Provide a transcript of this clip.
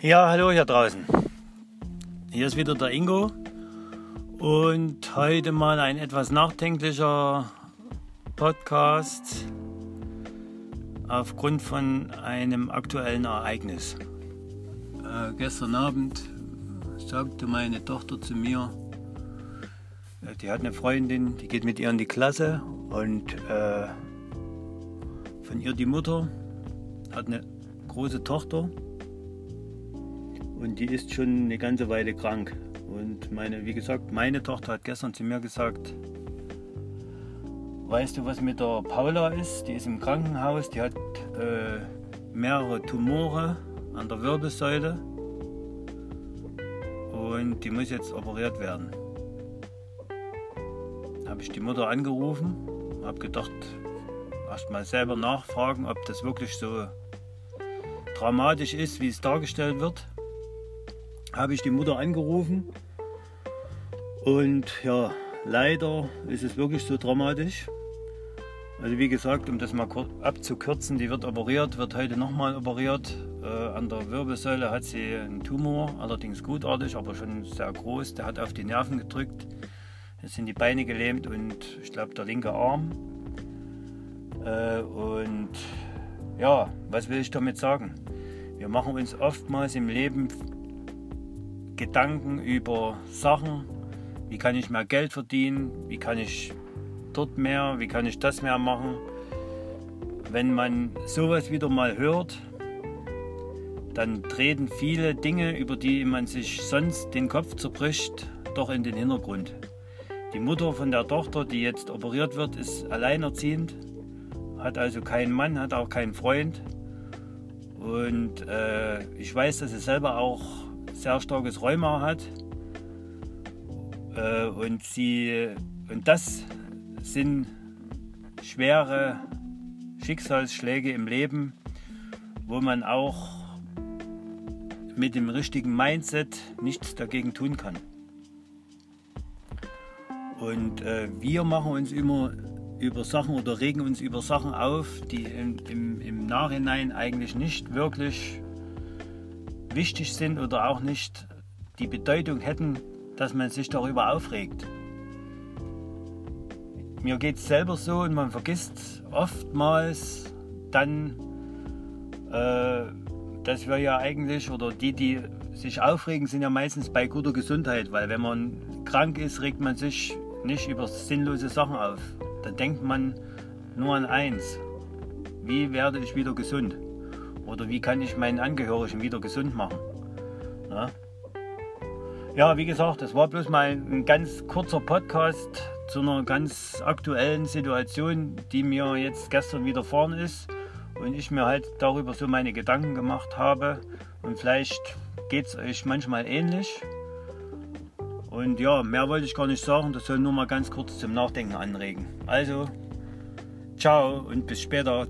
Ja, hallo hier draußen. Hier ist wieder der Ingo und heute mal ein etwas nachdenklicher Podcast aufgrund von einem aktuellen Ereignis. Äh, gestern Abend sagte meine Tochter zu mir, äh, die hat eine Freundin, die geht mit ihr in die Klasse und äh, von ihr die Mutter hat eine große Tochter und die ist schon eine ganze Weile krank. Und meine, wie gesagt, meine Tochter hat gestern zu mir gesagt, weißt du, was mit der Paula ist? Die ist im Krankenhaus, die hat äh, mehrere Tumore an der Wirbelsäule und die muss jetzt operiert werden. Habe ich die Mutter angerufen, habe gedacht, erst mal selber nachfragen, ob das wirklich so dramatisch ist, wie es dargestellt wird habe ich die Mutter angerufen und ja, leider ist es wirklich so dramatisch. Also wie gesagt, um das mal abzukürzen, die wird operiert, wird heute nochmal operiert. Äh, an der Wirbelsäule hat sie einen Tumor, allerdings gutartig, aber schon sehr groß. Der hat auf die Nerven gedrückt. Jetzt sind die Beine gelähmt und ich glaube der linke Arm. Äh, und ja, was will ich damit sagen? Wir machen uns oftmals im Leben Gedanken über Sachen, wie kann ich mehr Geld verdienen, wie kann ich dort mehr, wie kann ich das mehr machen. Wenn man sowas wieder mal hört, dann treten viele Dinge, über die man sich sonst den Kopf zerbricht, doch in den Hintergrund. Die Mutter von der Tochter, die jetzt operiert wird, ist alleinerziehend, hat also keinen Mann, hat auch keinen Freund. Und äh, ich weiß, dass sie selber auch sehr starkes Rheuma hat. Äh, und, sie, und das sind schwere Schicksalsschläge im Leben, wo man auch mit dem richtigen Mindset nichts dagegen tun kann. Und äh, wir machen uns immer über Sachen oder regen uns über Sachen auf, die im, im, im Nachhinein eigentlich nicht wirklich wichtig sind oder auch nicht die Bedeutung hätten, dass man sich darüber aufregt. Mir geht es selber so und man vergisst oftmals dann, äh, dass wir ja eigentlich, oder die, die sich aufregen, sind ja meistens bei guter Gesundheit, weil wenn man krank ist, regt man sich nicht über sinnlose Sachen auf. Dann denkt man nur an eins, wie werde ich wieder gesund? Oder wie kann ich meinen Angehörigen wieder gesund machen? Na? Ja, wie gesagt, das war bloß mal ein ganz kurzer Podcast zu einer ganz aktuellen Situation, die mir jetzt gestern widerfahren ist und ich mir halt darüber so meine Gedanken gemacht habe. Und vielleicht geht es euch manchmal ähnlich. Und ja, mehr wollte ich gar nicht sagen, das soll nur mal ganz kurz zum Nachdenken anregen. Also, ciao und bis später.